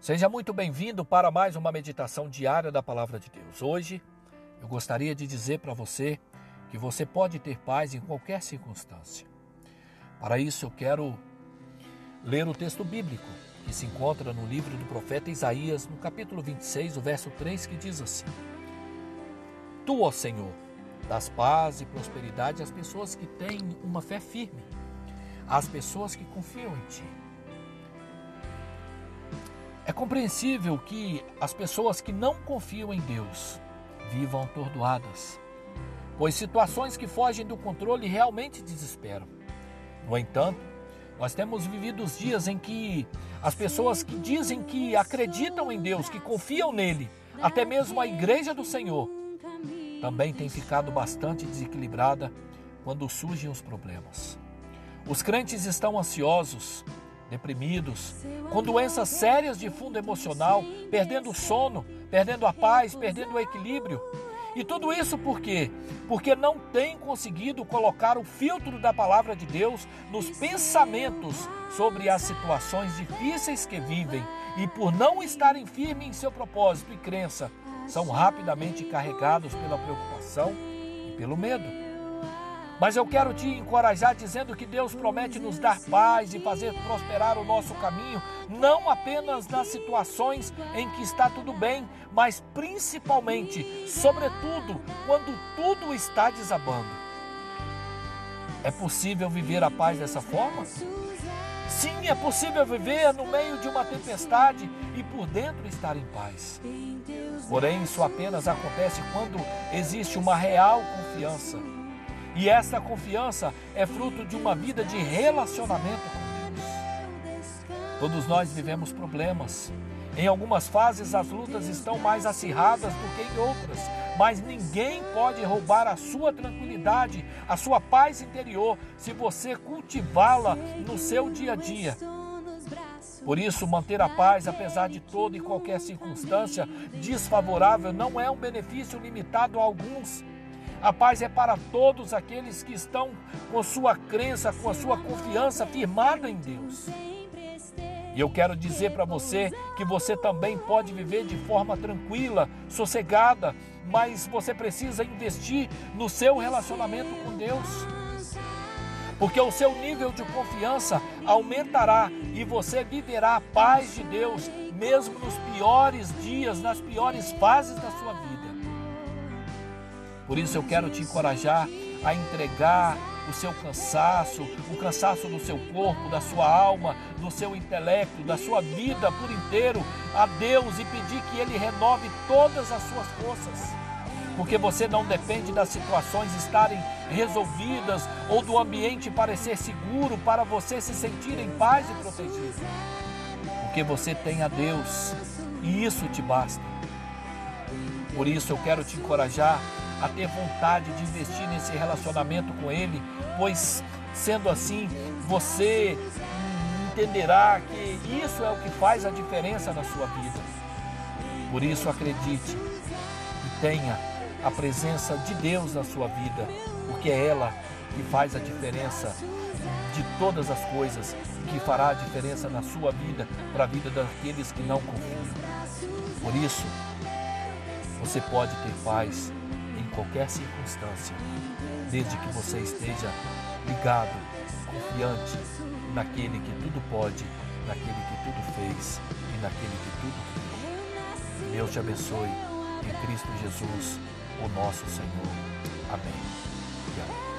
Seja muito bem-vindo para mais uma meditação diária da Palavra de Deus. Hoje eu gostaria de dizer para você que você pode ter paz em qualquer circunstância. Para isso eu quero ler o texto bíblico que se encontra no livro do profeta Isaías, no capítulo 26, o verso 3, que diz assim: Tu, ó Senhor, das paz e prosperidade às pessoas que têm uma fé firme, às pessoas que confiam em Ti. É compreensível que as pessoas que não confiam em Deus vivam atordoadas, pois situações que fogem do controle realmente desesperam. No entanto, nós temos vivido os dias em que as pessoas que dizem que acreditam em Deus, que confiam nele, até mesmo a igreja do Senhor, também tem ficado bastante desequilibrada quando surgem os problemas. Os crentes estão ansiosos, deprimidos, com doenças sérias de fundo emocional, perdendo o sono, perdendo a paz, perdendo o equilíbrio. E tudo isso por quê? Porque não tem conseguido colocar o filtro da palavra de Deus nos pensamentos sobre as situações difíceis que vivem e por não estarem firmes em seu propósito e crença, são rapidamente carregados pela preocupação e pelo medo. Mas eu quero te encorajar dizendo que Deus promete nos dar paz e fazer prosperar o nosso caminho, não apenas nas situações em que está tudo bem, mas principalmente, sobretudo, quando tudo está desabando. É possível viver a paz dessa forma? Sim, é possível viver no meio de uma tempestade e por dentro estar em paz. Porém, isso apenas acontece quando existe uma real confiança. E essa confiança é fruto de uma vida de relacionamento com Deus. Todos nós vivemos problemas. Em algumas fases as lutas estão mais acirradas do que em outras, mas ninguém pode roubar a sua tranquilidade, a sua paz interior, se você cultivá-la no seu dia a dia. Por isso, manter a paz, apesar de toda e qualquer circunstância desfavorável, não é um benefício limitado a alguns. A paz é para todos aqueles que estão com sua crença, com a sua confiança firmada em Deus. E eu quero dizer para você que você também pode viver de forma tranquila, sossegada, mas você precisa investir no seu relacionamento com Deus. Porque o seu nível de confiança aumentará e você viverá a paz de Deus, mesmo nos piores dias, nas piores fases da sua vida. Por isso eu quero te encorajar a entregar o seu cansaço, o cansaço do seu corpo, da sua alma, do seu intelecto, da sua vida por inteiro a Deus e pedir que Ele renove todas as suas forças. Porque você não depende das situações estarem resolvidas ou do ambiente parecer seguro para você se sentir em paz e protegido. Porque você tem a Deus e isso te basta. Por isso eu quero te encorajar a ter vontade de investir nesse relacionamento com Ele, pois sendo assim, você entenderá que isso é o que faz a diferença na sua vida. Por isso, acredite e tenha a presença de Deus na sua vida, porque é ela que faz a diferença de todas as coisas, que fará a diferença na sua vida, para a vida daqueles que não confiam. Por isso, você pode ter paz qualquer circunstância, desde que você esteja ligado, confiante naquele que tudo pode, naquele que tudo fez e naquele que tudo criou. Deus te abençoe em Cristo Jesus, o nosso Senhor. Amém.